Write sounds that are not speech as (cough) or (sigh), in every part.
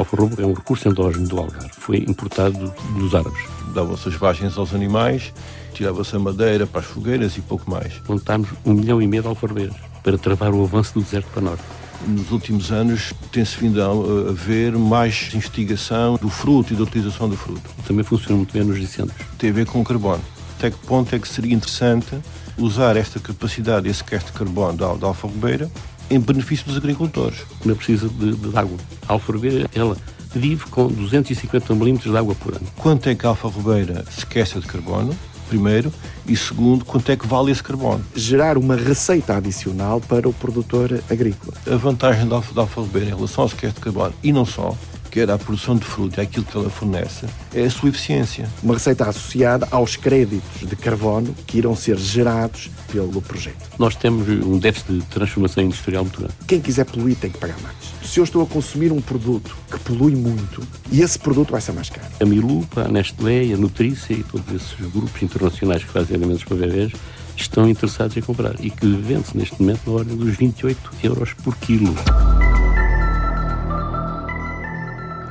Alfarrobo é um recurso endógeno do Algarve. Foi importado dos árabes. Davam-se as vagens aos animais, tirava-se a madeira para as fogueiras e pouco mais. Plantámos um milhão e meio de alfarrobeiras para travar o avanço do deserto para norte. Nos últimos anos tem-se vindo a haver mais investigação do fruto e da utilização do fruto. Também funciona muito bem nos incêndios. Tem a ver com o carbono. Até que ponto é que seria interessante usar esta capacidade, esse sequestro de carbono da, da alfarrobeira em benefício dos agricultores? Não precisa de, de água. A alfarrobeira, ela vive com 250 milímetros de água por ano. Quanto é que a alfarrobeira sequestra de carbono? primeiro, e segundo, quanto é que vale esse carbono. Gerar uma receita adicional para o produtor agrícola. A vantagem da alfarrobeira em relação ao sequestro de carbono, e não só, quer à produção de fruta e àquilo que ela fornece, é a sua eficiência. Uma receita associada aos créditos de carbono que irão ser gerados pelo projeto. Nós temos um déficit de transformação industrial muito grande. Quem quiser poluir tem que pagar mais. Se eu estou a consumir um produto que polui muito, e esse produto vai ser mais caro. A Milupa, a Nestlé, a Nutrícia e todos esses grupos internacionais que fazem alimentos para bebês estão interessados em comprar e que vende-se neste momento na ordem dos 28 euros por quilo.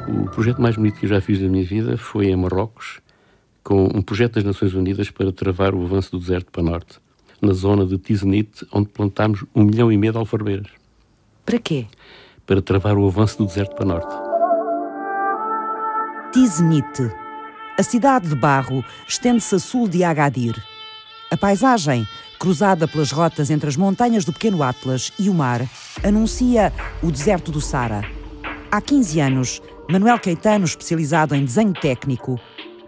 O projeto mais bonito que eu já fiz da minha vida foi em Marrocos, com um projeto das Nações Unidas para travar o avanço do deserto para norte, na zona de Tiznit, onde plantámos um milhão e meio de alfarrobeiras. Para quê? Para travar o avanço do deserto para norte. Tiznit. A cidade de Barro estende-se a sul de Agadir. A paisagem, cruzada pelas rotas entre as montanhas do Pequeno Atlas e o mar, anuncia o deserto do Sara. Há 15 anos, Manuel Caetano, especializado em desenho técnico,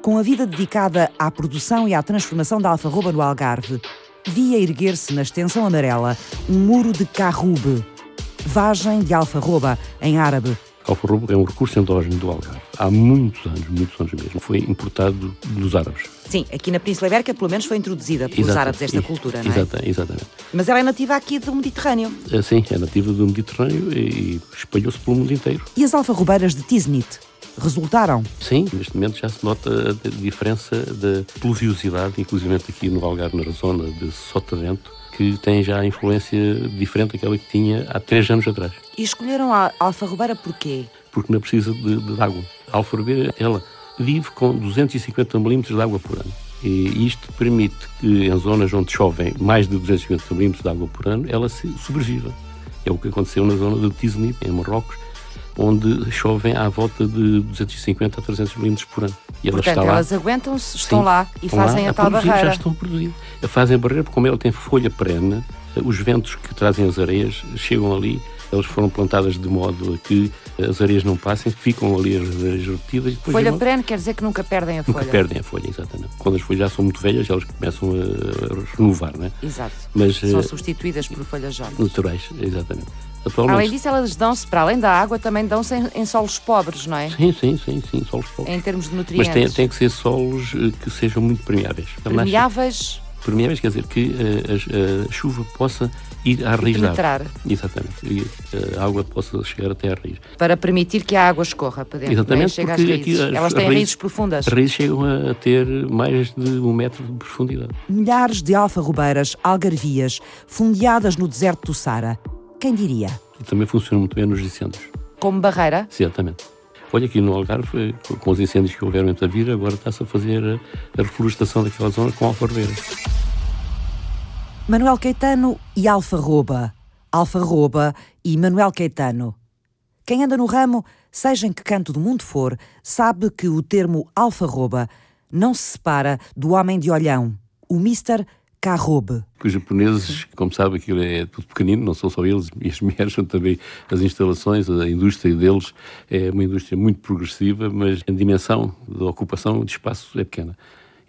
com a vida dedicada à produção e à transformação da alfarroba no Algarve, via erguer-se na extensão amarela um muro de carrube, vagem de alfarroba em árabe. Alfarroba é um recurso endógeno do Algarve. Há muitos anos, muitos anos mesmo. Foi importado dos árabes. Sim, aqui na Península Ibérica pelo menos foi introduzida pelos Exato, árabes esta e- cultura, não é? Exata, exatamente. Mas ela é nativa aqui do Mediterrâneo. É, Sim, é nativa do Mediterrâneo e e espalhou-se pelo mundo inteiro. E as alfarrobeiras de Tiznit resultaram? Sim, neste momento já se nota a diferença da pluviosidade, inclusive aqui no Algarve, na zona de Sotavento, que tem já a influência diferente daquela que tinha há três anos atrás. E escolheram a alfarrobeira porquê? Porque não precisa de, de água. A alfarrobeira, ela vive com 250 milímetros de água por ano. E isto permite que em zonas onde chovem mais de 250 milímetros de água por ano, ela sobreviva. É o que aconteceu na zona de Tiznit, em Marrocos, onde chovem à volta de 250 a 300 milímetros por ano. E ela Portanto, lá. elas aguentam-se, estão Sim, lá e estão fazem lá a tal produzir, barreira. Já estão a produzir. Fazem a barreira porque, como ela tem folha perene, os ventos que trazem as areias chegam ali. Elas foram plantadas de modo a que as areias não passem, ficam ali as areias retidas Folha perene quer dizer que nunca perdem a nunca folha. perdem a folha, exatamente. Quando as folhas já são muito velhas, elas começam a a renovar, não é? Exato. Mas São eh, substituídas por folhas jovens. naturais, exatamente. Atualmente, Além disso, elas dão-se, para além da água, também dão-se em, em solos pobres, não é? Sim, sim, sim, sim, solos pobres. Em termos de Mas nutrientes. tem, tem que ser solos eh, que sejam muito permeáveis. Permeáveis Permeáveis quer dizer que eh, a, a chuva possa ir à raiz da árvore. penetrar, Exatamente. E eh, a água possa chegar até à raiz. para permitir que a água escorra para dentro. Exatamente, é? Às porque aqui as Elas têm raízes- raízes profundas. As raízes chegam a ter mais de um metro de profundidade. Milhares de alfarrobeiras algarvias fundeadas no deserto do Sara. Quem diria? E também funciona muito bem nos incêndios. Como barreira, Exatamente. Olha, aqui no Algarve, eh, com- os incêndios que houveram entre a vida, agora está-se a fazer a, a reflorestação daquela zona com alfarrobeiras. Manuel Caetano e Alfarroba. Alfarroba e Manuel Caetano. Quem anda no ramo, seja em que canto do mundo for, sabe que o termo alfarroba não se separa do homem de olhão, o Mr. Carrobe. Os japoneses, como sabe, aquilo é tudo pequenino, não são só eles, (laughs) e as mulheres são também as instalações, a indústria deles é uma indústria muito progressiva, mas a dimensão da ocupação de espaço é pequena.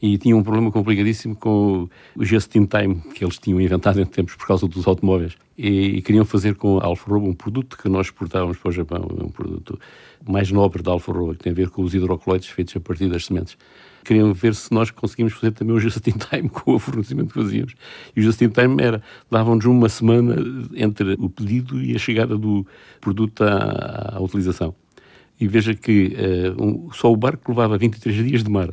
E tinha um problema complicadíssimo com o just-in-time que eles tinham inventado em tempos por causa dos automóveis. E, e queriam fazer com a Alfa Romeo um produto que nós exportávamos para o Japão, um produto mais nobre da Alfa Romeo, que tem a ver com os hidrocoloides feitos a partir das sementes queriam ver se nós conseguimos fazer também o just-in-time com o fornecimento que fazíamos. E o just-in-time era, davam-nos uma semana entre o pedido e a chegada do produto à, à utilização. E veja que eh, um- só o barco levava 23 dias de mar,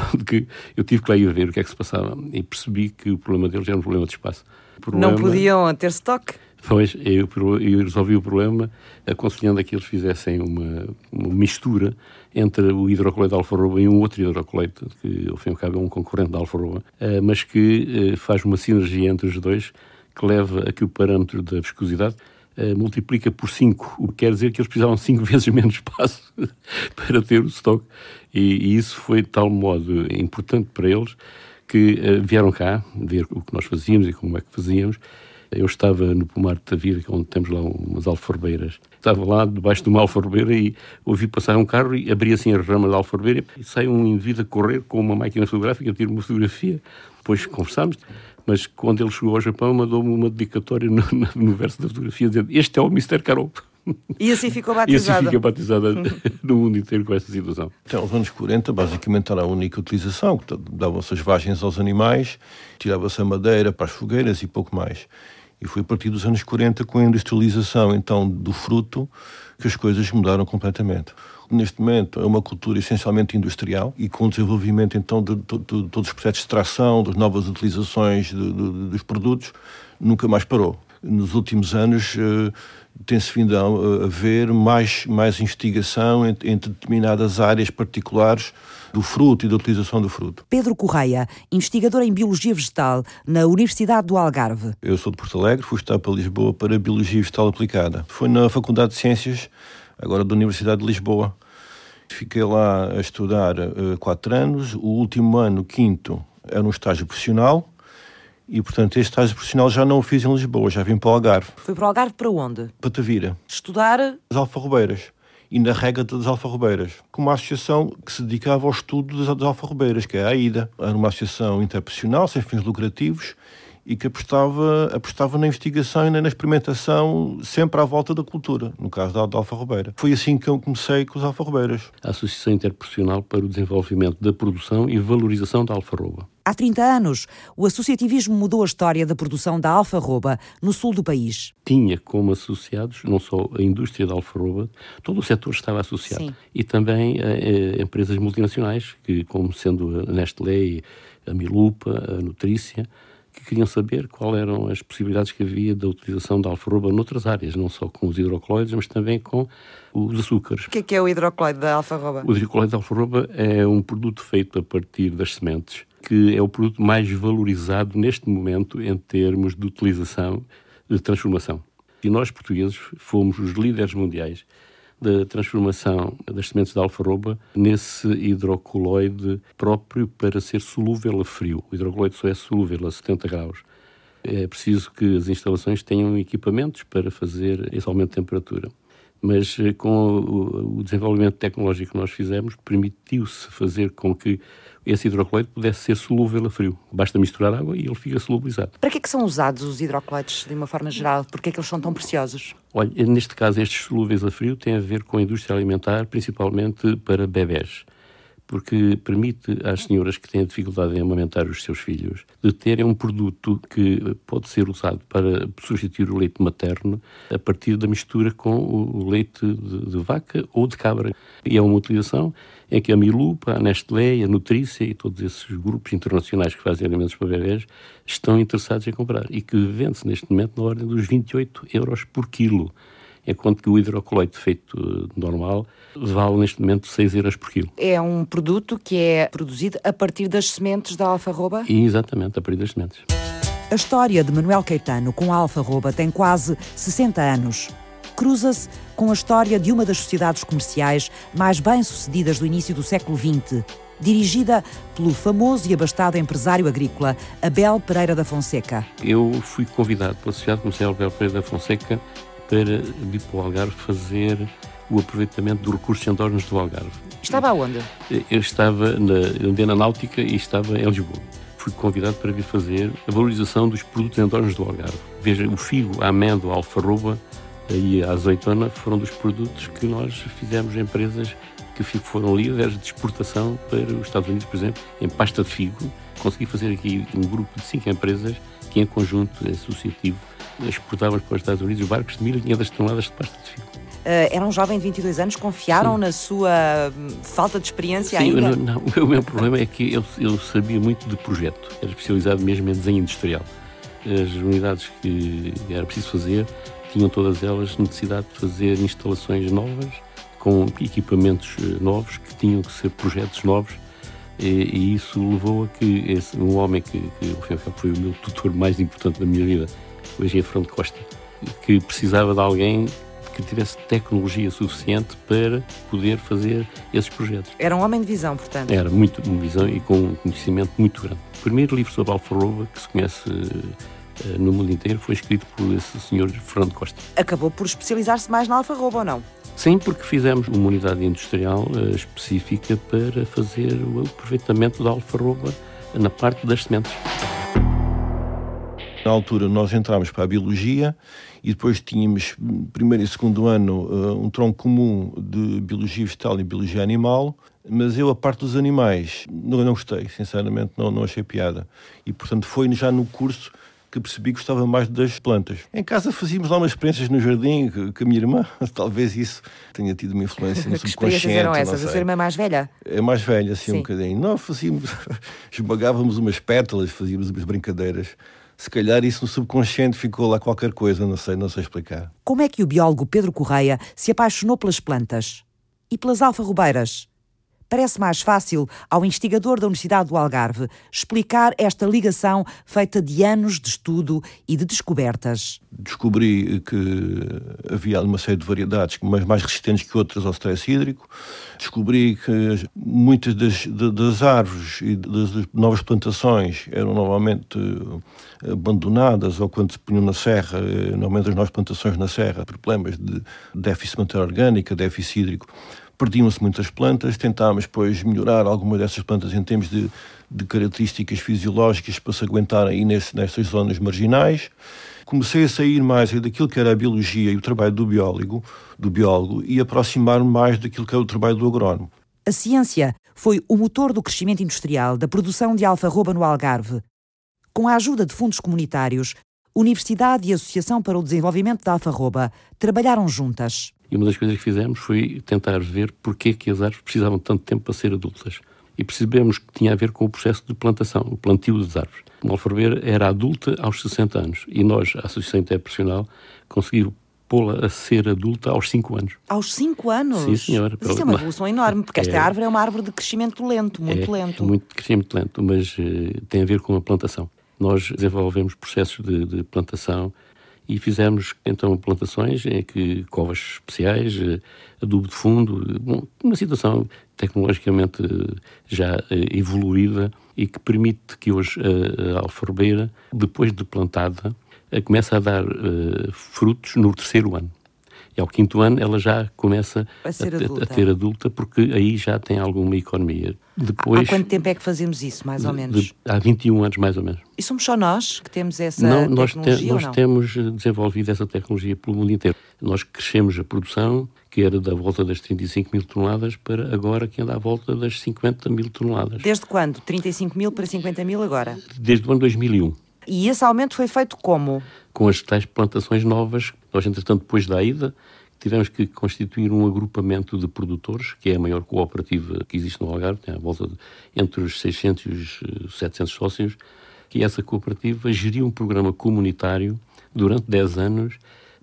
(laughs) que eu tive que lá ir ver o que é que se passava e percebi que o problema deles era um problema de espaço. Problema... Não podiam ter estoque? Pois, eu, eu resolvi o problema aconselhando a que eles fizessem uma, uma mistura entre o hidrocolete de alfa-roba e um outro hidrocolete, que ao fim e ao cabo é um concorrente da alfa-roba, eh, mas que eh, faz uma sinergia entre os dois que leva a que o parâmetro da viscosidade uh, multiplica por 5, o que quer dizer que eles precisavam 5 (laughs) vezes menos espaço (laughs) para ter o estoque. E, e, isso foi de tal modo importante para eles que uh, vieram cá ver o que nós fazíamos e como é que fazíamos. Eu estava no pomar de Tavira, onde temos lá umas alfarrobeiras. Estava lá debaixo de uma alfarrobeira e ouvi passar um carro e abri assim a rama da alfarrobeira e sai um indivíduo a correr com uma máquina fotográfica, tiro uma fotografia. Depois conversámos mas quando ele chegou ao Japão mandou-me uma dedicatória no, no, verso da fotografia dizendo este é o Mr. Carol. E assim ficou batizada. (laughs) E assim fica batizada (laughs) no mundo inteiro com esta situação. Então, os anos 40, basicamente, era a única utilização. Davam-se as vagens aos animais, tirava-se a madeira para as fogueiras e pouco mais. E foi a partir dos anos 40, com a industrialização, então, do fruto, que as coisas mudaram completamente neste momento é uma cultura essencialmente industrial e com o desenvolvimento então de, de, de, de todos os processos de extração, das novas utilizações dos produtos, nunca mais parou. Nos últimos anos uh, tem-se vindo a, a ver mais, mais investigação entre, entre determinadas áreas particulares do fruto e da utilização do fruto. Pedro Correia, investigador em Biologia Vegetal na Universidade do Algarve. Eu sou de Porto Alegre, fui estudar para Lisboa para Biologia Vegetal Aplicada. Foi na Faculdade de Ciências agora da Universidade de Lisboa. Fiquei lá a estudar uh, quatro anos, o último ano, quinto, era um estágio profissional, e, portanto, este estágio profissional já não o fiz em Lisboa, já vim para o Algarve. Foi para o Algarve para onde? Para Tavira. Estudar? As alfarrobeiras. E na regra das alfarrobeiras. Com uma associação que se dedicava ao estudo das, das alfarrobeiras, que é a AIDA. Era uma associação interprofissional, sem fins lucrativos, e que apostava, apostava na investigação e na experimentação sempre à volta da cultura, no caso da, da alfarrobeira. Foi assim que eu comecei com os alfarrobeiras. A Associação Interprofissional para o Desenvolvimento da Produção e Valorização da Alfarroba. Há 30 anos, o associativismo mudou a história da produção da alfarroba no sul do país. Tinha como associados não só a indústria da alfarroba, todo o setor estava associado. Sim. E também eh, eh empresas multinacionais, que como sendo a Nestlé, a Milupa, a Nutrícia, que queriam saber quais eram as possibilidades que havia da utilização da alfarroba noutras áreas, não só com os hidrocoloides, mas também com os açúcares. O que é, que é o hidrocoloide da alfarroba? O hidrocoloide da alfarroba é um produto feito a partir das sementes, que é o produto mais valorizado neste momento em termos de utilização, de transformação. E nós, portugueses, fomos os líderes mundiais da transformação das sementes de alfarroba nesse hidrocoloide próprio para ser solúvel a frio. O hidrocoloide só é solúvel a 70 graus. É preciso que as instalações tenham equipamentos para fazer esse aumento de temperatura. Mas eh, com o desenvolvimento tecnológico que nós fizemos, permitiu-se fazer com que esse hidrocloide pudesse ser solúvel a frio. Basta misturar água e ele fica solubilizado. Para que é que são usados os hidrocloides, de uma forma geral? Por que é que eles são tão preciosos? Olha, neste caso, estes solúveis a frio têm a ver com a indústria alimentar, principalmente para bebés porque permite às senhoras que têm dificuldade em amamentar os seus filhos de terem um produto que pode ser usado para substituir o leite materno a partir da mistura com o leite de, de vaca ou de cabra. E é uma utilização em que a Milupa, a Nestlé, a Nutrícia e todos esses grupos internacionais que fazem alimentos para bebés estão interessados em comprar e que vende-se neste momento na ordem dos 28 euros por quilo enquanto que o hidrocoloide feito normal vale neste momento 6 euros por quilo. É um produto que é produzido a partir das sementes da alfarroba? Exatamente, a partir das sementes. A história de Manuel Caetano com a alfarroba tem quase 60 anos. Cruza-se com a história de uma das sociedades comerciais mais bem-sucedidas do início do século XX, dirigida pelo famoso e abastado empresário agrícola Abel Pereira da Fonseca. Eu fui convidado pela Sociedade Comercial Abel Pereira da Fonseca para vir para o Algarve fazer o aproveitamento dos recursos endógenos do Algarve. Estava aonde? Eu estava na Andena Náutica e estava em Lisboa. Fui convidado para vir fazer a valorização dos produtos endógenos do Algarve. Veja, o figo, a amêndoa, a alfarroba e a azeitona foram dos produtos que nós fizemos empresas que foram líderes de exportação para os Estados Unidos, por exemplo, em pasta de figo. Consegui fazer aqui um grupo de cinco empresas que, em conjunto associativo, exportávamos para os Estados Unidos barcos de 1.500 toneladas de pasta de figo. era um jovem de 22 anos, confiaram Sim. na sua hum, falta de experiência Sim, ainda? Não, não, (laughs) o meu problema é que eu, eu sabia muito de projeto, era especializado mesmo em desenho industrial. As unidades que era preciso fazer tinham todas elas necessidade de fazer instalações novas, com equipamentos eh, novos, que tinham que ser projetos novos, e, e isso levou a que esse, um homem que, que foi o meu tutor mais importante da minha vida, o engenheiro Fernando Costa, que precisava de alguém que tivesse tecnologia suficiente para poder fazer esses projetos. Era um homem de visão, portanto. Era muito de visão e com um conhecimento muito grande. O primeiro livro sobre Alfa-Romeo que se conhece uh, no mundo inteiro foi escrito por esse senhor Fernando Costa. Acabou por especializar-se mais na Alfa-Romeo ou não? Sim, porque fizemos uma unidade industrial uh, específica para fazer o aproveitamento da Alfa-Romeo na parte das sementes. Na altura nós entramos para a biologia e depois tínhamos, primeiro e segundo ano, eh, um tronco comum de biologia vegetal e biologia animal, mas eu, a parte dos animais, não, não gostei, sinceramente, não, não achei piada. E, portanto, foi já no curso que percebi que gostava mais das plantas. Em casa fazíamos lá umas experiências no jardim com a minha irmã, (laughs) talvez isso tenha tido uma influência no (laughs) que subconsciente. Que eram essas? A sua irmã mais velha? É mais velha, assim, Sim. um bocadinho. Nós fazíamos, (laughs) esmagávamos umas pétalas, fazíamos umas brincadeiras se calhar isso no subconsciente ficou lá qualquer coisa, não sei, não sei explicar. Como é que o biólogo Pedro Correia se apaixonou pelas plantas e pelas alfarrobeiras? Parece mais fácil ao investigador da Universidade do Algarve explicar esta ligação feita de anos de estudo e de descobertas. Descobri que havia uma série de variedades, mais resistentes que outras ao stress hídrico. Descobri que muitas das, das árvores e das novas plantações eram normalmente abandonadas ou quando se punham na serra, eh, normalmente as novas plantações na serra, problemas de déficit de matéria orgânica, déficit hídrico, perdiam-se muitas plantas, tentámos depois melhorar algumas dessas plantas em termos de, de características fisiológicas para se aguentarem aí nesse, nessas zonas marginais. Comecei a sair mais daquilo que era a biologia e o trabalho do biólogo, do biólogo e aproximar-me mais daquilo que é o trabalho do agrónomo. A ciência foi o motor do crescimento industrial da produção de alfarroba no Algarve. Com a ajuda de fundos comunitários, Universidade e Associação para o Desenvolvimento da Alfarroba trabalharam juntas. E uma das coisas que fizemos foi tentar ver porquê que as árvores precisavam de tanto tempo para ser adultas. E percebemos que tinha a ver com o processo de plantação, o plantio das árvores. Uma alfarrobeira era adulta aos 60 anos e nós, a Associação Interprofissional, conseguimos pô-la a ser adulta aos 5 anos. Aos 5 anos? Sim, senhora. Mas isso é uma evolução enorme, porque esta é, árvore é uma árvore de crescimento lento, muito é, lento. É muito crescimento lento, mas uh, tem a ver com a plantação. Nós desenvolvemos processos de, de plantação e fizemos então plantações em que covas especiais, eh, adubo de fundo, bom, uma situação tecnologicamente eh, já eh, evoluída e que permite que hoje a, a alfarrobeira, depois de plantada, comece a dar frutos no terceiro ano. E ao quinto ano ela já começa a, a, a, ter adulta, porque aí já tem alguma economia. Depois, há quanto tempo é que fazemos isso, mais ou menos? De, há 21 anos, mais ou menos. E somos só nós que temos essa não, nós tecnologia? Te, nós não? temos desenvolvido essa tecnologia pelo mundo inteiro. Nós crescemos a produção, que era da volta das 35 mil toneladas, para agora que anda à volta das 50 mil toneladas. Desde quando? 35 mil para 50 mil agora? Desde o ano 2001. E esse aumento foi feito como? Com as tais plantações novas. Nós, entretanto, depois da ida, tivemos que constituir um agrupamento de produtores, que é a maior cooperativa que existe no Algarve, tem à volta de, entre os 600 e os 700 sócios, que essa cooperativa geria um programa comunitário durante 10 anos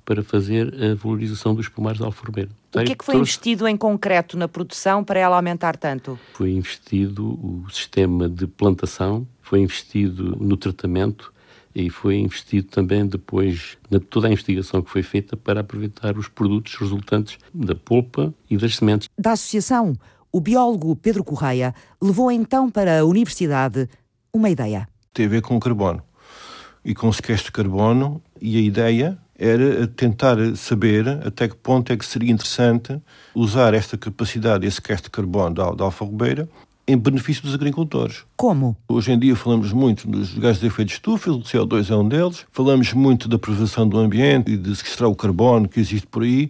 para fazer a valorização dos pomares de alfarrobeiro. O que é que foi investido em concreto na produção para ela aumentar tanto? Foi investido o sistema de plantação, foi investido no tratamento e foi investido também depois na toda a investigação que foi feita para aproveitar os produtos resultantes da polpa e das sementes. Da associação, o biólogo Pedro Correia levou então para a universidade uma ideia. Tem a ver com o carbono e com o sequestro de carbono e a ideia era tentar saber até que ponto é que seria interessante usar esta capacidade, esse sequestro de carbono da, da alfarrobeira em benefício dos agricultores. Como? Hoje em dia falamos muito dos gases de efeito de estufa, o CO2 é um deles. Falamos muito da preservação do ambiente e de sequestrar o carbono que existe por aí.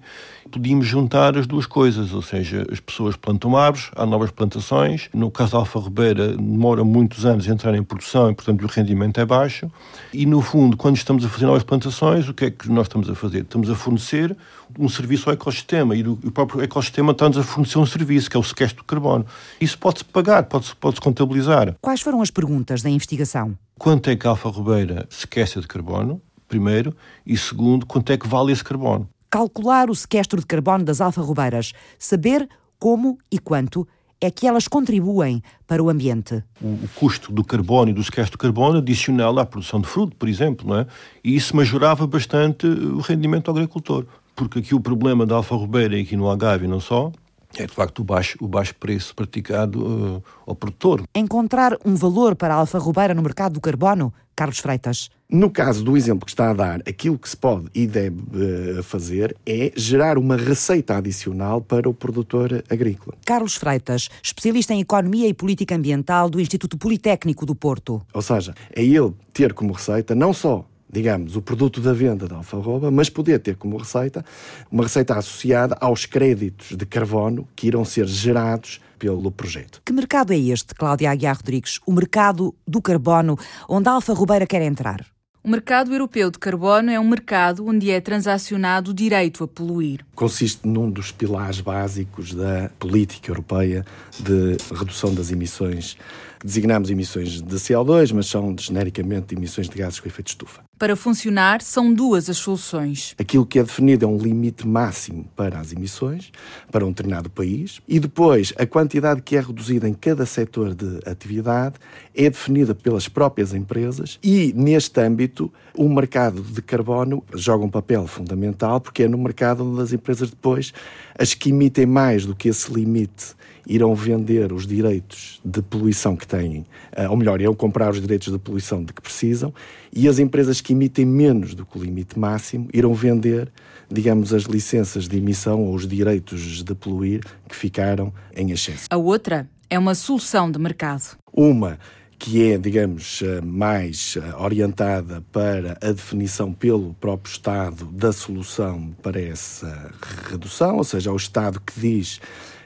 Podíamos juntar as duas coisas, ou seja, as pessoas plantam árvores, há novas plantações. No caso da Alfa Ribeira, demora muitos anos a entrar em produção e, portanto, o rendimento é baixo. E, no fundo, quando estamos a fazer novas plantações, o que é que nós estamos a fazer? Estamos a fornecer um serviço ao ecossistema e o próprio ecossistema está-nos a fornecer um serviço, que é o sequestro de carbono. Isso pode-se pagar, pode-se pode contabilizar. Quais foram as perguntas da investigação? Quanto é que a Alfa Ribeira sequestra de carbono, primeiro, e segundo, quanto é que vale esse carbono? Calcular o sequestro de carbono das alfarrobeiras, saber como e quanto é que elas contribuem para o ambiente. O, custo do carbono e do sequestro de carbono adicional à produção de fruto, por exemplo, não é? e isso majorava bastante o rendimento do agricultor. Porque aqui o problema da alfarrobeira e aqui no Algarve não só, é de facto o baixo, o baixo preço praticado uh, ao produtor. Encontrar um valor para a alfarrobeira no mercado do carbono, Carlos Freitas. No caso do exemplo que está a dar, aquilo que se pode e deve uh, fazer é gerar uma receita adicional para o produtor agrícola. Carlos Freitas, especialista em Economia e Política Ambiental do Instituto Politécnico do Porto. Ou seja, é ele ter como receita não só digamos, o produto da venda da alfarroba, mas poder ter como receita uma receita associada aos créditos de carbono que irão ser gerados pelo projeto. Que mercado é este, Cláudia Aguiar Rodrigues? O mercado do carbono, onde a Alfa Rubeira quer entrar? O mercado europeu de carbono é um mercado onde é transacionado o direito a poluir. Consiste num dos pilares básicos da política europeia de redução das emissões designamos emissões de CO2, mas são genericamente emissões de gases com efeito de estufa. Para funcionar, são duas as soluções. Aquilo que é definido é um limite máximo para as emissões, para um determinado país, e depois a quantidade que é reduzida em cada setor de atividade é definida pelas próprias empresas e, neste âmbito, o mercado de carbono joga um papel fundamental porque é no mercado onde as empresas depois, as que emitem mais do que esse limite irão vender os direitos de poluição que têm, eh, ou melhor, irão comprar os direitos de poluição de que precisam, e as empresas que emitem menos do que o limite máximo irão vender, digamos, as licenças de emissão ou os direitos de poluir que ficaram em excesso. A outra é uma solução de mercado. Uma que é, digamos, eh, mais eh, orientada para a definição pelo próprio Estado da solução para essa redução, ou seja, o Estado que diz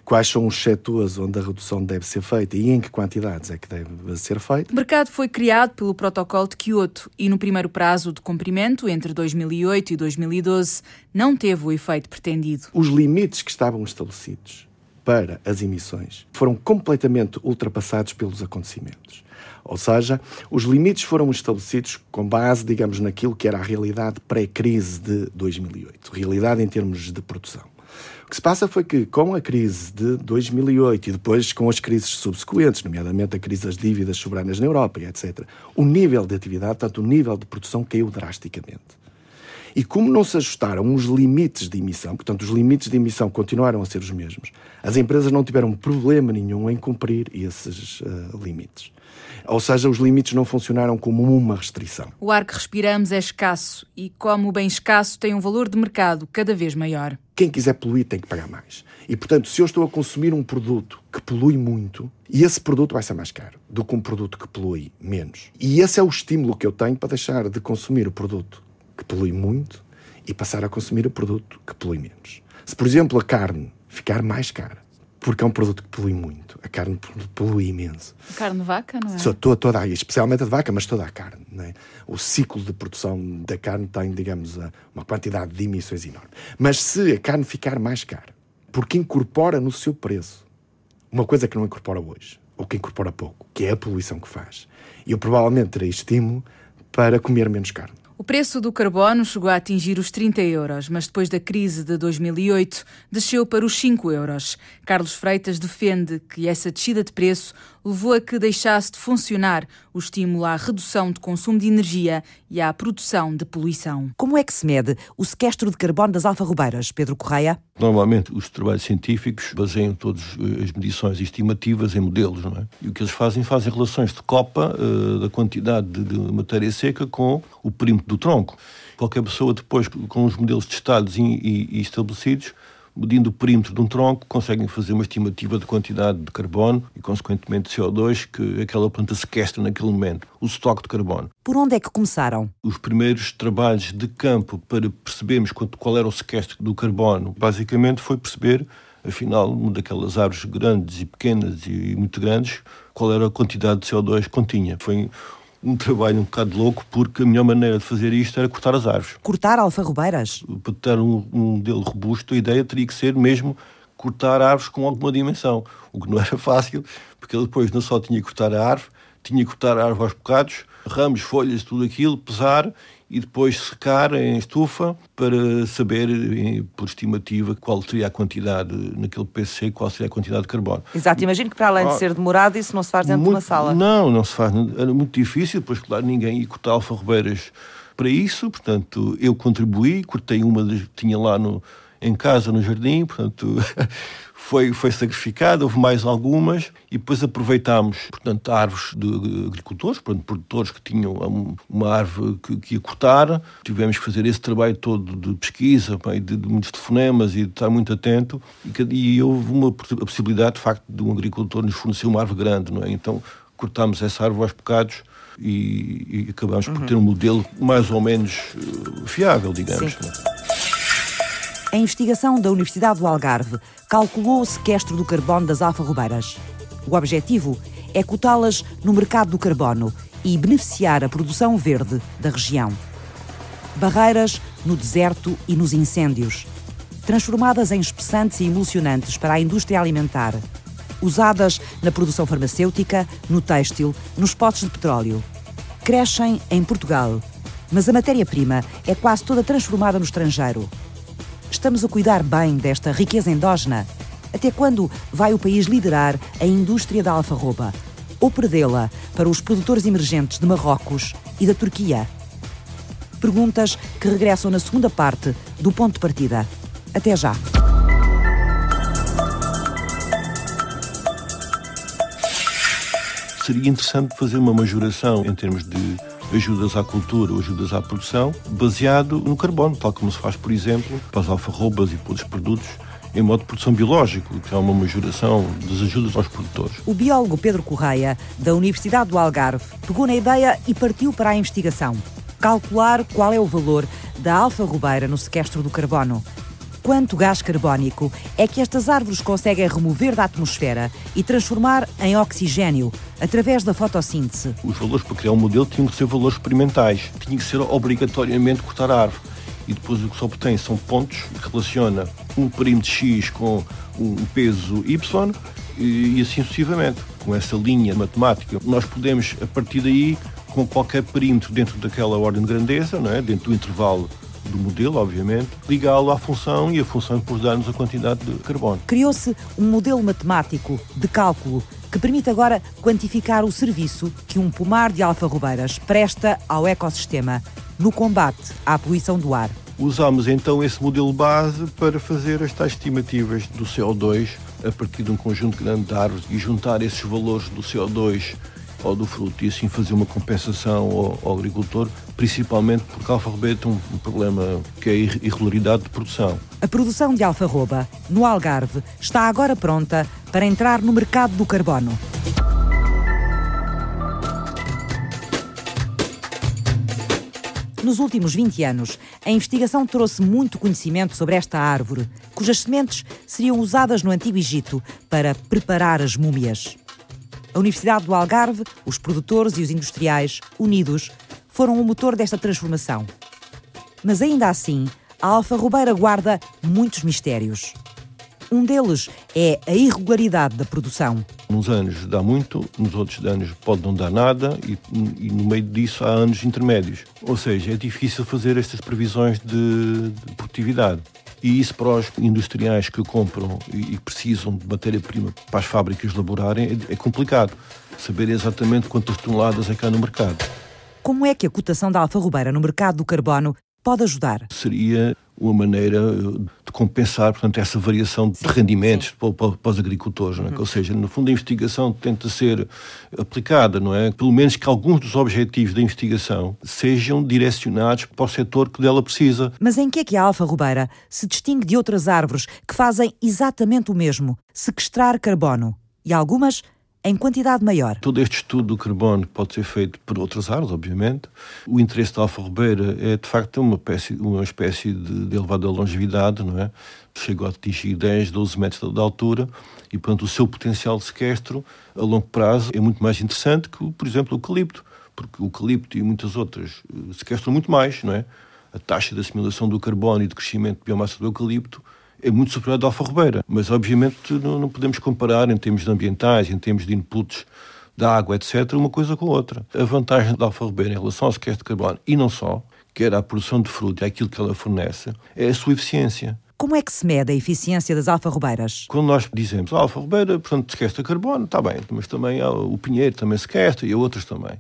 quais são os setores onde a redução deve ser feita e em que quantidades é que deve ser feita. O mercado foi criado pelo Protocolo de Kyoto e no primeiro prazo de cumprimento, entre 2008 e 2012, não teve o efeito pretendido. Os limites que estavam estabelecidos para as emissões foram completamente ultrapassados pelos acontecimentos. Ou seja, os limites foram estabelecidos com base, digamos, naquilo que era a realidade pré-crise de 2008, realidade em termos de produção. Que se passa foi que, com a crise de 2008 e depois com as crises subsequentes, nomeadamente a crise das dívidas soberanas na Europa etc., o nível de atividade, tanto o nível de produção, caiu drasticamente. E como não se ajustaram os limites de emissão, portanto, os limites de emissão continuaram a ser os mesmos, as empresas não tiveram problema nenhum em cumprir esses uh, limites. Ou seja, os limites não funcionaram como uma restrição. O ar que respiramos é escasso e, como o bem escasso, tem um valor de mercado cada vez maior. Quem quiser poluir tem que pagar mais. E, portanto, se eu estou a consumir um produto que polui muito, e esse produto vai ser mais caro do que um produto que polui menos. E esse é o estímulo que eu tenho para deixar de consumir o produto que polui muito e passar a consumir o produto que polui menos. Se, por exemplo, a carne ficar mais cara, porque é um produto que polui muito. A carne polui imenso. A carne de vaca, não é? Toda, toda, especialmente a de vaca, mas toda a carne. Não é? O ciclo de produção da carne tem, digamos, uma quantidade de emissões enorme. Mas se a carne ficar mais cara, porque incorpora no seu preço uma coisa que não incorpora hoje, ou que incorpora pouco, que é a poluição que faz, eu provavelmente terei estímulo para comer menos carne. O preço do carbono chegou a atingir os 30 euros, mas depois da crise de 2008 desceu para os 5 euros. Carlos Freitas defende que essa descida de preço levou a que deixasse de funcionar o estímulo à redução de consumo de energia e à produção de poluição. Como é que se mede o sequestro de carbono das alfarrobeiras, Pedro Correia? Normalmente os trabalhos científicos baseiam todas eh, as medições estimativas em modelos, não é? E o que eles fazem, fazem relações de copa uh, da quantidade de, de matéria seca com o perímetro do tronco. Qualquer pessoa depois, com os modelos testados e, e, e estabelecidos, medindo o perímetro de um tronco, conseguem fazer uma estimativa de quantidade de carbono e, consequentemente, CO2 que aquela planta sequestra naquele momento, o estoque de carbono. Por onde é que começaram? Os primeiros trabalhos de campo para percebermos qual era o sequestro do carbono, basicamente foi perceber afinal, uma daquelas árvores grandes e pequenas e muito grandes, qual era a quantidade de CO2 que continha. Foi um trabalho um bocado louco, porque a melhor maneira de fazer isto era cortar as árvores. Cortar alfarrobeiras? Para ter um, um modelo robusto, a ideia teria que ser mesmo cortar árvores com alguma dimensão, o que não era fácil, porque ele depois não só tinha que cortar a árvore, tinha que cortar a árvore aos bocados, ramos, folhas, tudo aquilo, pesar e depois secar em estufa para saber, por estimativa, qual seria a quantidade naquele PC, qual seria a quantidade de carbono. Exato, imagino que para além de ah, ser demorado, isso não se faz dentro muito, de uma sala. Não, não se faz. Era muito difícil, depois, claro, ninguém ia cortar alfarrobeiras para isso, portanto, eu contribuí, cortei uma que tinha lá no, em casa, no jardim, portanto, (laughs) foi, foi sacrificada, houve mais algumas, e depois aproveitámos, portanto, árvores de agricultores, portanto, produtores que tinham uma árvore que, que ia cortar, tivemos que fazer esse trabalho todo de pesquisa, de, de muitos telefonemas e de estar muito atento, e, e houve uma possibilidade, de facto, de um agricultor nos fornecer uma árvore grande, não é? Então, cortámos essa árvore aos bocados, e, e acabamos uhum. por ter um modelo mais ou menos uh, fiável, digamos. A investigação da Universidade do Algarve calculou o sequestro do carbono das alfarrobeiras. O objetivo é cotá-las no mercado do carbono e beneficiar a produção verde da região. Barreiras no deserto e nos incêndios, transformadas em espessantes e emulsionantes para a indústria alimentar, usadas na produção farmacêutica, no têxtil, nos potes de petróleo. Crescem em Portugal, mas a matéria-prima é quase toda transformada no estrangeiro estamos a cuidar bem desta riqueza endógena? Até quando vai o país liderar a indústria da alfarroba? Ou perdê-la para os produtores emergentes de Marrocos e da Turquia? Perguntas que regressam na segunda parte do ponto de partida. Até já. Seria interessante fazer uma majoração em termos de ajudas à cultura ou ajudas à produção, baseado no carbono, tal como se faz, por exemplo, para as alfarrobas e para os produtos em modo de produção biológico, que é uma majoração das ajudas aos produtores. O biólogo Pedro Correia, da Universidade do Algarve, pegou na ideia e partiu para a investigação. Calcular qual é o valor da alfarrobeira no sequestro do carbono quanto gás carbónico é que estas árvores conseguem remover da atmosfera e transformar em oxigênio através da fotossíntese. Os valores para criar um modelo tinham que ser valores experimentais, tinha que ser obrigatoriamente cortar a árvore. E depois o que se obtém são pontos que relaciona um perímetro X com um peso Y e, assim sucessivamente. Com essa linha matemática, nós podemos, a partir daí, com qualquer perímetro dentro daquela ordem de grandeza, não é? dentro do intervalo do modelo, obviamente, ligá-lo à função e a função depois dar-nos a quantidade de carbono. Criou-se um modelo matemático de cálculo que permite agora quantificar o serviço que um pomar de alfarrobeiras presta ao ecossistema no combate à poluição do ar. Usámos então esse modelo base para fazer as tais estimativas do CO2 a partir de um conjunto grande de árvores e juntar esses valores do CO2 ou do fruto e assim fazer uma compensação ao, ao agricultor, principalmente porque a alfarroba tem um problema que é a irregularidade de produção. A produção de alfarroba no Algarve está agora pronta para entrar no mercado do carbono. Nos últimos 20 anos, a investigação trouxe muito conhecimento sobre esta árvore, cujas sementes seriam usadas no Antigo Egito para preparar as múmias. A Universidade do Algarve, os produtores e os industriais, unidos, foram o motor desta transformação. Mas ainda assim, a alfarrobeira guarda muitos mistérios. Um deles é a irregularidade da produção. Nos anos dá muito, nos outros anos pode não dar nada e, e, no meio disso há anos intermédios. Ou seja, é difícil fazer estas previsões de, de produtividade. E isso para os industriais que compram e precisam de matéria-prima para as fábricas laborarem é, é complicado. Saber exatamente quantas toneladas é que há no mercado. Como é que a cotação da alfarrobeira no mercado do carbono pode ajudar? Seria uma maneira de compensar, portanto, essa variação de rendimentos para, para, para, os agricultores, não é? Uhum. ou seja, no fundo a investigação tenta ser aplicada, não é? Pelo menos que alguns dos objetivos da investigação sejam direcionados para o setor que dela precisa. Mas em que é que a Alfa Rubeira se distingue de outras árvores que fazem exatamente o mesmo, sequestrar carbono? E algumas em quantidade maior. Todo este estudo do carbono pode ser feito por outras árvores, obviamente. O interesse da alfa-robeira é, de facto, uma espécie, uma espécie de, de elevada longevidade, não é? Chegou a atingir 10, 12 metros de altura e, portanto, o seu potencial de sequestro a longo prazo é muito mais interessante que, por exemplo, o eucalipto, porque o eucalipto e muitas outras eh, sequestram muito mais, não é? A taxa de assimilação do carbono e de crescimento de biomassa do eucalipto é muito superior à da alfarrobeira. Mas, obviamente, não, não podemos comparar em termos ambientais, em termos de inputs da água, etc., uma coisa com outra. A vantagem da alfarrobeira em relação ao sequestro de carbono, e não só, quer à produção de fruta e àquilo que ela fornece, é a sua eficiência. Como é que se mede a eficiência das alfarrobeiras? Quando nós dizemos a alfarrobeira, portanto, sequestra carbono, está bem, mas também o pinheiro também sequestra e outros também.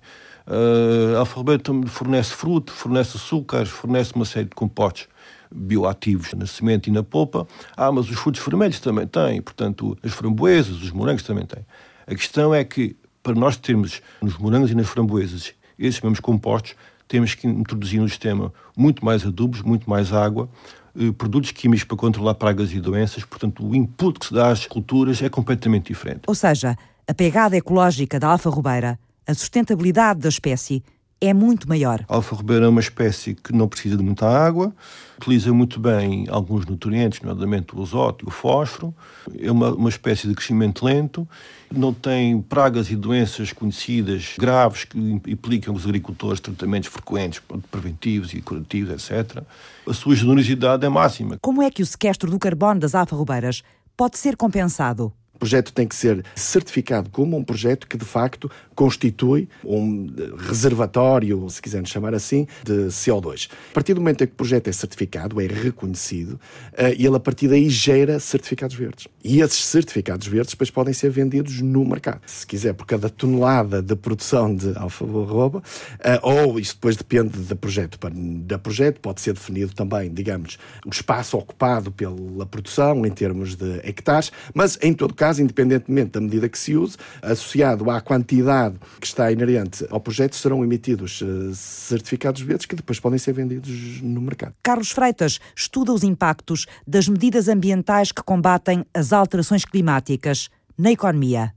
Uh, a alfarrobeira também fornece fruto, fornece açúcares, fornece uma série de compostos bioativos na semente e na polpa. Ah, mas os frutos vermelhos também têm, portanto, as framboesas, os morangos também têm. A questão é que, para nós termos nos morangos e nas framboesas esses mesmos compostos, temos que introduzir no sistema muito mais adubos, muito mais água, eh, produtos químicos para controlar pragas e doenças, portanto, o input que se dá às culturas é completamente diferente. Ou seja, a pegada ecológica da alfa-rubeira, a sustentabilidade da espécie é muito maior. A alfa-robeira é uma espécie que não precisa de muita água, utiliza muito bem alguns nutrientes, nomeadamente o azoto e o fósforo, é uma, uma espécie de crescimento lento, não tem pragas e doenças conhecidas graves que implicam os agricultores tratamentos frequentes, preventivos e curativos, etc. A sua generosidade é máxima. Como é que o sequestro do carbono das alfarrobeiras pode ser compensado? Projeto tem que ser certificado como um projeto que, de facto, constitui um reservatório, se quisermos chamar assim, de CO2. A partir do momento em que o projeto é certificado, é reconhecido, uh, ele a partir daí gera certificados verdes. E esses certificados verdes depois podem ser vendidos no mercado. Se quiser, por cada tonelada de produção de alfarroba, uh, ou isso depois depende de projeto da projeto, pode ser definido também, digamos, o espaço ocupado pela produção em termos de hectares, mas em todo caso, independentemente da medida que se use, associado à quantidade que está inerente ao projeto, serão emitidos uh, certificados verdes que depois podem ser vendidos no mercado. Carlos Freitas estuda os impactos das medidas ambientais que combatem as alterações climáticas na economia.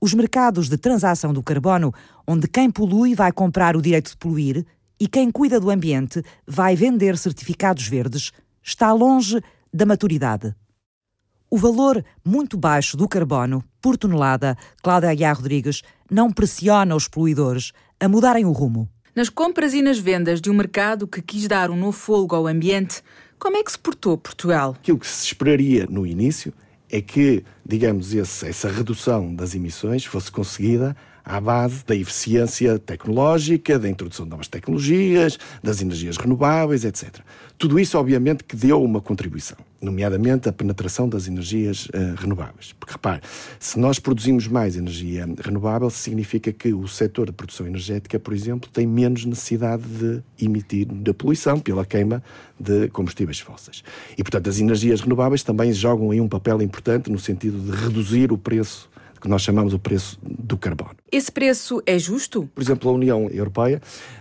Os mercados de transação do carbono, onde quem polui vai comprar o direito de poluir e quem cuida do ambiente vai vender certificados verdes, está longe da maturidade. O valor muito baixo do carbono por tonelada, Cláudia Aguiar Rodrigues, não pressiona os poluidores a mudarem o rumo. Nas compras e nas vendas de um mercado que quis dar um novo fôlego ao ambiente, como é que se portou Portugal? Aquilo que se esperaria no início é que, digamos, esse, essa redução das emissões fosse conseguida à base da eficiência tecnológica, da introdução de novas tecnologias, das energias renováveis, etc. Tudo isso, obviamente, que deu uma contribuição, nomeadamente a penetração das energias uh, renováveis. Porque, repare, se nós produzimos mais energia renovável, significa que o setor de produção energética, por exemplo, tem menos necessidade de emitir da poluição pela queima de combustíveis fósseis. E, portanto, as energias renováveis também jogam aí um papel importante no sentido de reduzir o preço que nós chamamos o preço do carbono. Esse preço é justo? Por exemplo, a União Europeia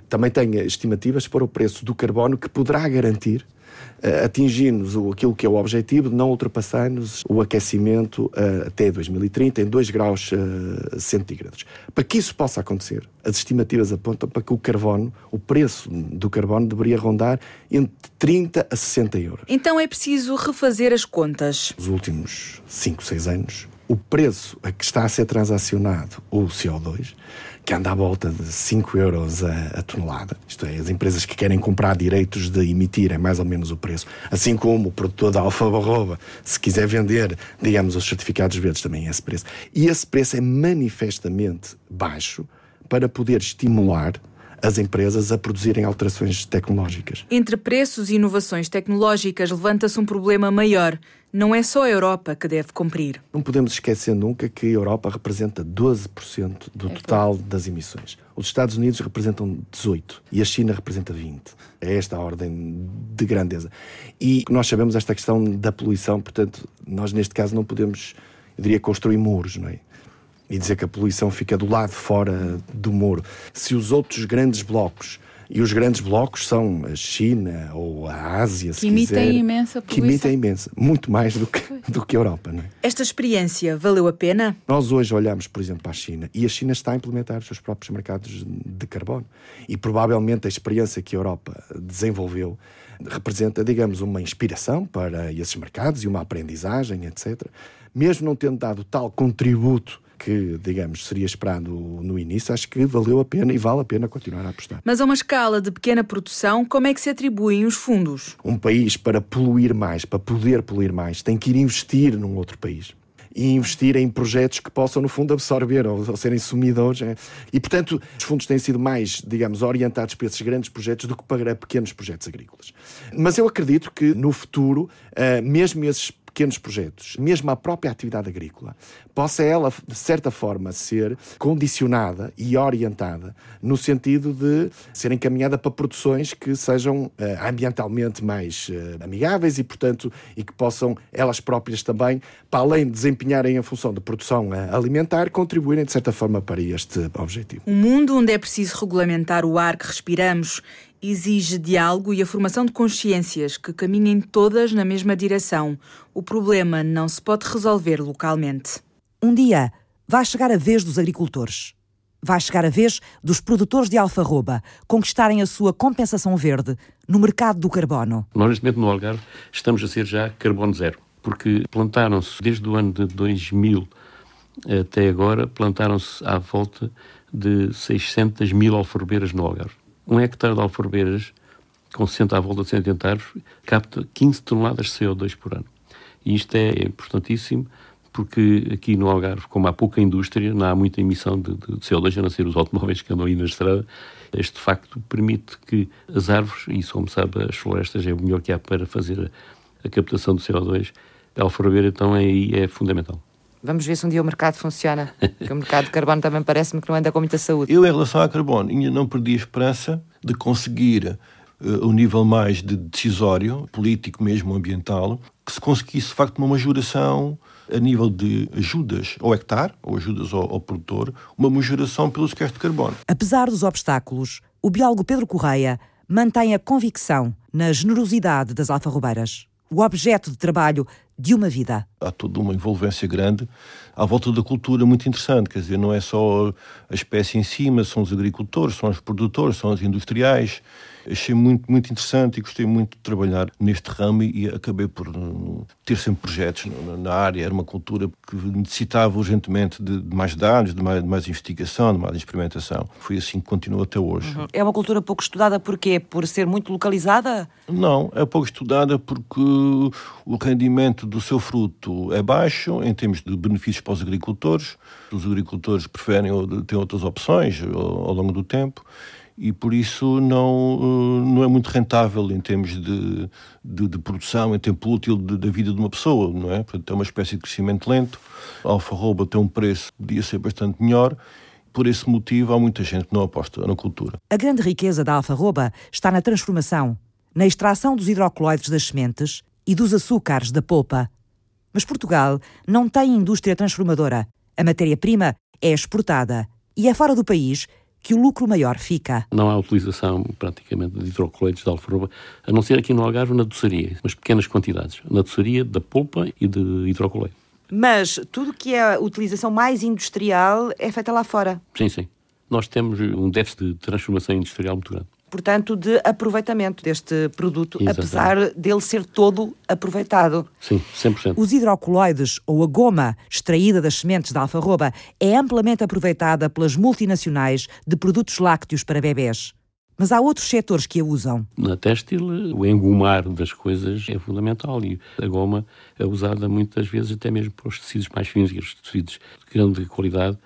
também tem estimativas para o preço do carbono que poderá garantir uh, atingirmos aquilo que é o objetivo de não ultrapassarmos o aquecimento uh, até 2030 em 2 graus uh, centígrados. Para que isso possa acontecer, as estimativas apontam para que o carbono, o preço do carbono deveria rondar entre 30 a 60 euros. Então é preciso refazer as contas. Nos últimos 5, 6 anos, o preço a que está a ser transacionado o CO2, que anda à volta de 5 euros a, a, tonelada, isto é, as empresas que querem comprar direitos de emitir é mais ou menos o preço, assim como o produtor da alfa-barroba, se quiser vender, digamos, os certificados verdes também é esse preço. E esse preço é manifestamente baixo para poder estimular as empresas a produzirem alterações tecnológicas. Entre preços e inovações tecnológicas levanta-se um problema maior. Não é só a Europa que deve cumprir. Não podemos esquecer nunca que a Europa representa 12% do é total claro. das emissões. Os Estados Unidos representam 18% e a China representa 20%. É esta a ordem de grandeza. E nós sabemos esta questão da poluição, portanto, nós neste caso não podemos, eu diria, construir muros, não é? E dizer que a poluição fica do lado fora do muro. Se os outros grandes blocos e os grandes blocos são a China ou a Ásia, se que emitem quiser, imensa poluição. Que emitem imensa, muito mais do que, do que a Europa. Não é? Esta experiência valeu a pena? Nós hoje olhamos, por exemplo, para a China e a China está a implementar os seus próprios mercados de carbono. E provavelmente a experiência que a Europa desenvolveu representa, digamos, uma inspiração para esses mercados e uma aprendizagem, etc. Mesmo não tendo dado tal contributo que, digamos, seria esperado no início, acho que valeu a pena e vale a pena continuar a apostar. Mas a uma escala de pequena produção, como é que se atribuem os fundos? Um país, para poluir mais, para poder poluir mais, tem que ir investir num outro país e investir em projetos que possam, no fundo, absorver ou, ou serem sumidores. É? E, portanto, os fundos têm sido mais, digamos, orientados para esses grandes projetos do que para pequenos projetos agrícolas. Mas eu acredito que, no futuro, uh, mesmo esses pequenos projetos, mesmo a própria atividade agrícola, possa ela, de certa forma, ser condicionada e orientada no sentido de ser encaminhada para produções que sejam uh, ambientalmente mais uh, amigáveis e, portanto, e que possam elas próprias também, para além de desempenharem a função de produção uh, alimentar, contribuírem, de certa forma, para este objetivo. Um mundo onde é preciso regulamentar o ar que respiramos exige diálogo e a formação de consciências que caminhem todas na mesma direção. O problema não se pode resolver localmente. Um dia vai chegar a vez dos agricultores. Vai chegar a vez dos produtores de alfarroba conquistarem a sua compensação verde no mercado do carbono. Nós, neste momento, no Algarve, estamos a ser já carbono zero, porque plantaram-se desde o ano de 2000 até agora, plantaram-se à volta de 600 mil alfarrobeiras no Algarve um hectare de alfarrobeiras, com 60 à volta de 180 árvores, capta 15 toneladas de CO2 por ano. E isto é importantíssimo porque aqui no Algarve, como há pouca indústria, não há muita emissão de, de CO2, a não ser os automóveis que andam aí na estrada, este facto permite que as árvores, e isso como sabe, as florestas é o melhor que há para fazer a, a captação de CO2, a alfarrobeira então aí é fundamental. Vamos ver se um dia o mercado funciona. Porque o mercado de carbono também parece-me que não anda com muita saúde. Eu, em relação ao carbono, ainda não perdi a esperança de conseguir uh, o nível mais de decisório, político mesmo, ambiental, que se conseguisse, de facto, uma majoração a nível de ajudas ao hectare, ou ajudas ao, ao produtor, uma majoração pelos queres de carbono. Apesar dos obstáculos, o biólogo Pedro Correia mantém a convicção na generosidade das alfarrobeiras o objeto de trabalho de uma vida. Há toda uma envolvência grande à volta da cultura muito interessante, quer dizer, não é só a espécie em cima, são os agricultores, são os produtores, são os industriais. Achei muito, muito interessante e gostei muito de trabalhar neste ramo e acabei por uh, ter sempre projetos na área. Era uma cultura que necessitava urgentemente de, mais dados, de mais, de mais, investigação, de mais experimentação. Foi assim que continuou até hoje. Uhum. É uma cultura pouco estudada porquê? Por ser muito localizada? Não, é pouco estudada porque o rendimento do seu fruto é baixo em termos de benefícios para os agricultores. Os agricultores preferem ter outras opções ao longo do tempo e por isso não, eh, não é muito rentável em termos de, de, de produção, em tempo útil da vida de uma pessoa, não é? Portanto, é uma espécie de crescimento lento. A alfarroba tem um preço que podia ser bastante melhor. Por esse motivo, há muita gente que não aposta na cultura. A grande riqueza da alfarroba está na transformação, na extração dos hidrocoloides das sementes e dos açúcares da polpa. Mas Portugal não tem indústria transformadora. A matéria-prima é exportada e é fora do país que o lucro maior fica. Não há utilização praticamente de hidrocoleitos de alfarroba, a não ser aqui no Algarve na doçaria, mas pequenas quantidades, na doçaria da polpa e de hidrocoleto. Mas tudo que é a utilização mais industrial é feita lá fora? Sim, sim. Nós temos um déficit de transformação industrial muito grande portanto, de aproveitamento deste produto, Exatamente. apesar dele ser todo aproveitado. Sim, 100%. Os hidrocoloides, ou a goma extraída das sementes da alfarroba, é amplamente aproveitada pelas multinacionais de produtos lácteos para bebés. Mas há outros setores que a usam. Na têxtil, o engomar das coisas é fundamental e a goma é usada muitas vezes até mesmo para os tecidos mais finos e os tecidos de grande qualidade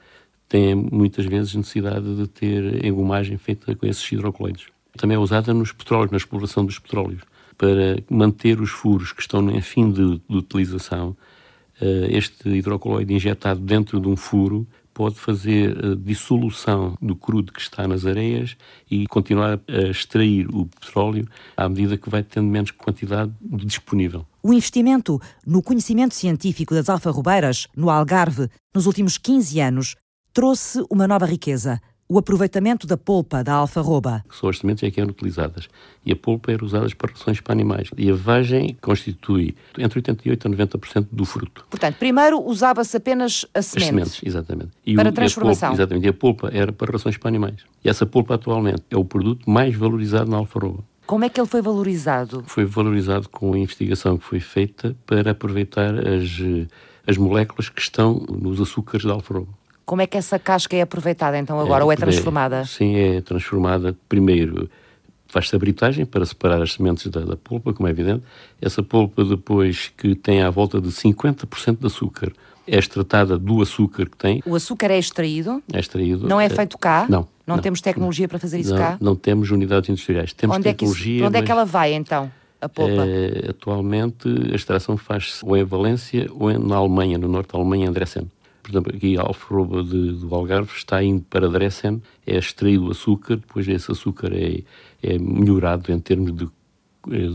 têm muitas vezes necessidade de ter engomagem feita com esses hidrocoleidos. Também é usada nos petróleos, na exploração dos petróleos, para manter os furos que estão em fim de, de utilização. Uh, este hidrocoloide injetado dentro de um furo pode fazer a dissolução do crudo que está nas areias e continuar a extrair o petróleo à medida que vai tendo menos quantidade disponível. O investimento no conhecimento científico das alfarrobeiras, no Algarve, nos últimos 15 anos, trouxe uma nova riqueza o aproveitamento da polpa da alfarroba. São as sementes é que eram utilizadas. E a polpa era usada para rações para animais. E a vagem constitui entre 88% a 90% do fruto. Portanto, primeiro usava-se apenas a semente. As sementes, exatamente. E para o, transformação. A polpa, exatamente. E a polpa era para rações para animais. E essa polpa atualmente é o produto mais valorizado na alfarroba. Como é que ele foi valorizado? Foi valorizado com a investigação que foi feita para aproveitar as, as moléculas que estão nos açúcares da alfarroba. Como é que essa casca é aproveitada então agora, é, ou é transformada? sim, é transformada. Primeiro faz-se a britagem para separar as sementes da, da, polpa, como é evidente. Essa polpa depois que tem à volta de 50% de açúcar, é extratada do açúcar que tem. O açúcar é extraído? É extraído. Não é feito cá? Não. Não, não temos tecnologia para fazer isso não, cá? Não temos unidades industriais. Temos onde tecnologia. É isso, onde é que ela vai então? A polpa? É, atualmente a extração faz-se ou em Valência ou na Alemanha, no norte da Alemanha, em Dresden por exemplo, aqui a alfarroba de, do Algarve está indo para Dresden, é extraído o açúcar, depois esse açúcar é, é melhorado em termos de,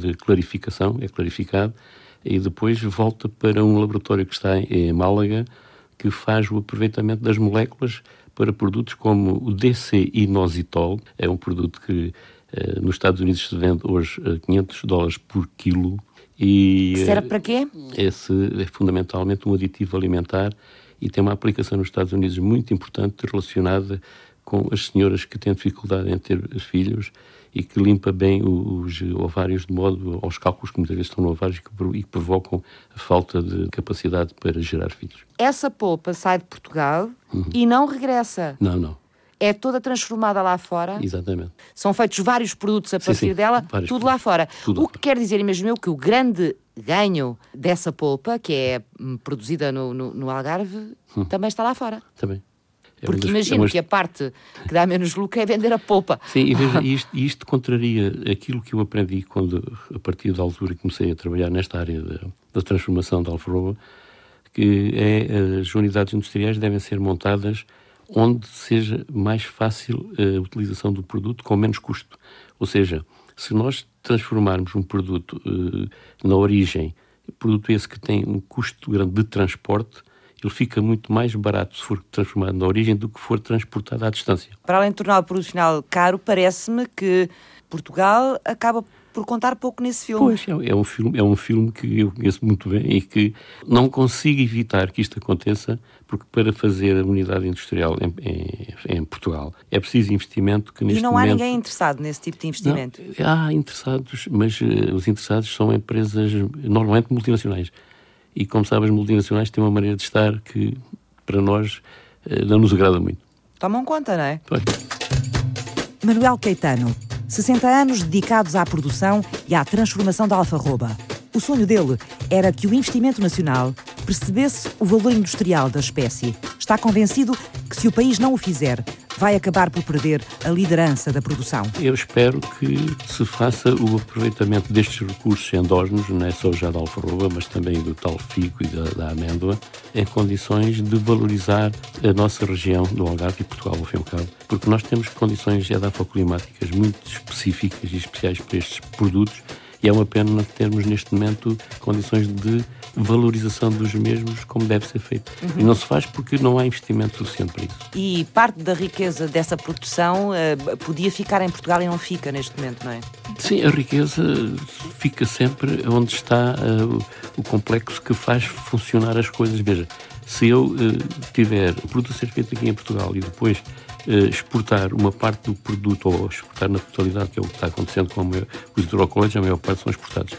de clarificação, é clarificado, e depois volta para um laboratório que está em Málaga, que faz o aproveitamento das moléculas para produtos como o DC-inositol, é um produto que eh, nos Estados Unidos se vende hoje a 500 dólares por quilo. E, Serve para quê? Esse é fundamentalmente um aditivo alimentar e tem uma aplicação nos Estados Unidos muito importante relacionada com as senhoras que têm dificuldade em ter filhos e que limpa bem os ovários de modo aos cálculos que muitas vezes estão no ovário e que provocam a falta de capacidade para gerar filhos. Essa polpa sai de Portugal uhum. e não regressa. Não, não. É toda transformada lá fora. Exatamente. São feitos vários produtos a partir sim, sim. dela, vários tudo produtos. lá fora. Tudo o que quer dizer, imagino eu, que o grande ganho dessa polpa, que é hum, produzida no, no, no Algarve, hum. também está lá fora. Também. É Porque imagino é que a parte que dá menos lucro é vender a polpa. Sim, e veja, (laughs) isto, isto contraria aquilo que eu aprendi quando, a partir da altura, comecei a trabalhar nesta área da, da transformação da alfarroba, que é as unidades industriais devem ser montadas onde seja mais fácil a utilização do produto com menos custo. Ou seja, se nós transformarmos um produto uh, na origem, produto esse que tem um custo grande de transporte, ele fica muito mais barato se for transformado na origem do que for transportado à distância. Para além de tornar o produto final caro, parece-me que Portugal acaba por contar pouco nesse filme. Pois, é, é, um filme, é um filme que eu conheço muito bem e que não consigo evitar que isto aconteça, porque para fazer a unidade industrial em, em, em Portugal é preciso investimento que neste E não momento... há ninguém interessado nesse tipo de investimento? Não, há interessados, mas uh, os interessados são empresas normalmente multinacionais. E como sabes, as multinacionais têm uma maneira de estar que para nós uh, não nos agrada muito. Tomam conta, não é? Pois. Manuel Caetano 60 anos dedicados à produção e à transformação da alfarroba. O sonho dele era que o investimento nacional percebesse o valor industrial da espécie. Está convencido que, se o país não o fizer, vai acabar por perder a liderança da produção. Eu espero que se faça o aproveitamento destes recursos endógenos, não é só já da alfarroba, mas também do tal figo e da, da amêndoa, em condições de valorizar a nossa região do Algarve e Portugal, ao fim e ao cabo, porque nós temos condições edafoclimáticas muito específicas e especiais para estes produtos e é uma pena termos neste momento condições de valorização dos mesmos como deve ser feito. Uhum. E não se faz porque não há investimento suficiente para isso. E parte da riqueza dessa produção uh, podia ficar em Portugal e não fica neste momento, não é? Sim, a riqueza fica sempre onde está uh, o complexo que faz funcionar as coisas. Veja, se eu uh, tiver o produto a ser feito aqui em Portugal e depois exportar uma parte do produto ou exportar na totalidade, que é o que está acontecendo com os hidrocoleiros, a maior parte são exportados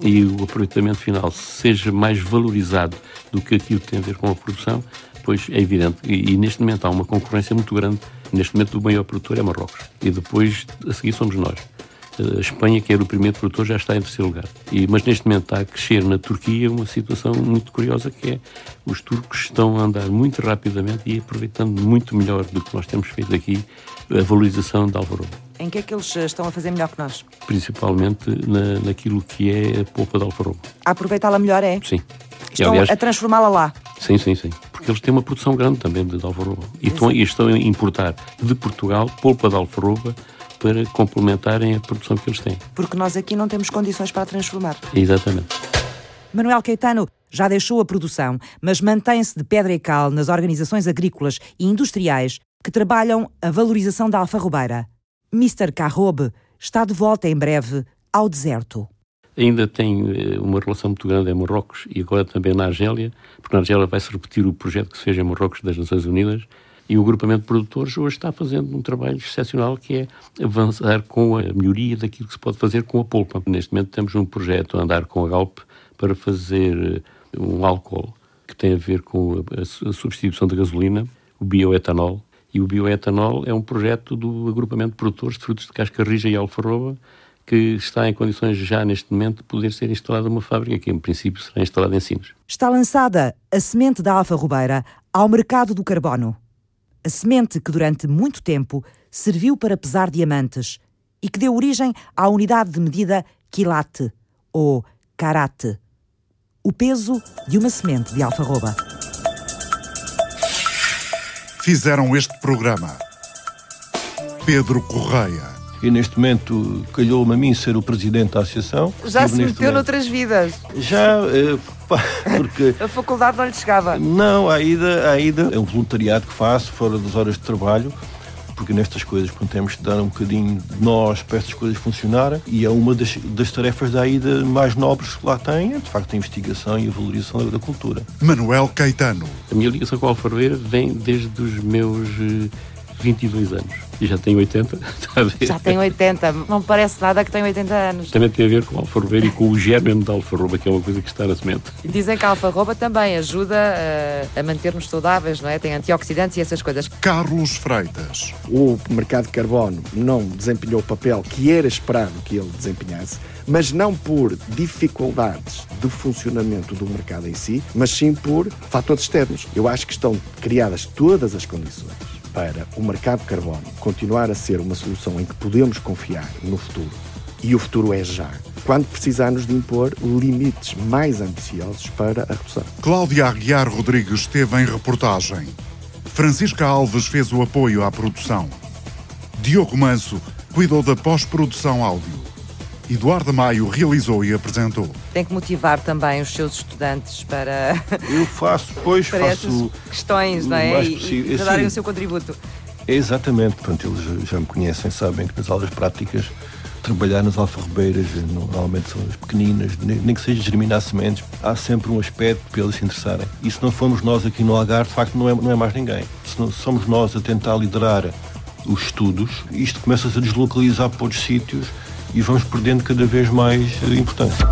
e o aproveitamento final seja mais valorizado do que aquilo que tem a ver com a produção, pois é evidente. E, e, neste momento há uma concorrência muito grande. Neste momento o maior produtor é Marrocos. E depois, a seguir, somos nós. A Espanha, que era o primeiro produtor, já está em terceiro lugar. E, mas neste momento está a crescer na Turquia uma situação muito curiosa que é os turcos estão a andar muito rapidamente e aproveitando muito melhor do que nós temos feito aqui a valorização da alvaroba. Em que é que eles eh, estão a fazer melhor que nós? Principalmente na, naquilo que é a polpa de alvaroba. A aproveitá-la melhor é? Sim. Estão aliás, a transformá-la lá? Sim, sim, sim. Porque eles têm uma produção grande também de alvaroba. E estão, e estão a importar de Portugal polpa de alvaroba para complementarem a produção que eles têm. Porque nós aqui não temos condições para transformar. Exatamente. Manuel Caetano já deixou a produção, mas mantém-se de pedra e cal nas organizações agrícolas e industriais que trabalham a valorização da alfarrobeira. Mr. Carrobe está de volta em breve ao deserto. Ainda tem eh, uma relação muito grande em Marrocos e agora também na Argélia, porque na Argélia vai-se repetir o projeto que se fez em Marrocos das Nações Unidas, e o agrupamento de produtores hoje está fazendo um trabalho excepcional que é avançar com a melhoria daquilo que se pode fazer com a polpa. Neste momento temos um projeto a andar com a Galp para fazer eh, um álcool que tem a ver com a substituição da gasolina, o bioetanol. E o bioetanol é um projeto do agrupamento de produtores de frutos de casca rija e alfarroba que está em condições já neste momento de poder ser instalada uma fábrica que em princípio será instalada em Sines. Está lançada a semente da alfarrobeira ao mercado do carbono a semente que durante muito tempo serviu para pesar diamantes e que deu origem à unidade de medida quilate ou karate, o peso de uma semente de alfarroba. Fizeram este programa Pedro Correia. E neste momento calhou-me a mim ser o presidente da associação. Já se meteu momento. noutras vidas? Já, eh, (laughs) porque... a faculdade não lhe chegava? Não, a ida, a ida é um voluntariado que faço fora das horas de trabalho, porque nestas coisas pronto, temos de dar um bocadinho de nós para estas coisas funcionarem e é uma das, das tarefas da ida mais nobres que lá tem, é de facto a investigação e a valorização da cultura. Manuel Caetano. A minha ligação com a Alfarbeira vem desde os meus 22 eh, anos e já tem 80. (laughs) Já tem 80, não parece nada que tem 80 anos. Também tem a ver com o alfarrobeiro e com o germe da alfarroba, que é uma coisa que está na semente. Dizem que a alfarroba também ajuda a, eh, a manter-nos saudáveis, não é? Tem antioxidantes e essas coisas. Carlos Freitas. O mercado de carbono não desempenhou o papel que era esperado que ele desempenhasse mas não por dificuldades de funcionamento do mercado em si, mas sim por fatores externos. Eu acho que estão criadas todas as condições para o mercado carbono continuar a ser uma solução em que podemos confiar no futuro, e o futuro é já, quando precisarmos de impor limites mais ambiciosos para a redução. Cláudia Aguiar Rodrigues esteve em reportagem. Francisca Alves fez o apoio à produção. Diogo Manso cuidou da pós-produção áudio. Eduardo Maio realizou e apresentou. Tem que motivar também os seus estudantes para. (laughs) Eu faço, depois para faço. questões, não é? E, e para darem o seu contributo. exatamente, Pronto, eles já me conhecem, sabem que nas aulas práticas trabalhar nas alfarrobeiras, normalmente são as pequeninas, nem que seja germinar sementes, há sempre um aspecto para eles se interessarem. E se não formos nós aqui no Algarve, de facto não é, não é mais ninguém. Se não somos nós a tentar liderar os estudos, isto começa-se a deslocalizar para outros sítios e vamos perdendo cada vez mais importância.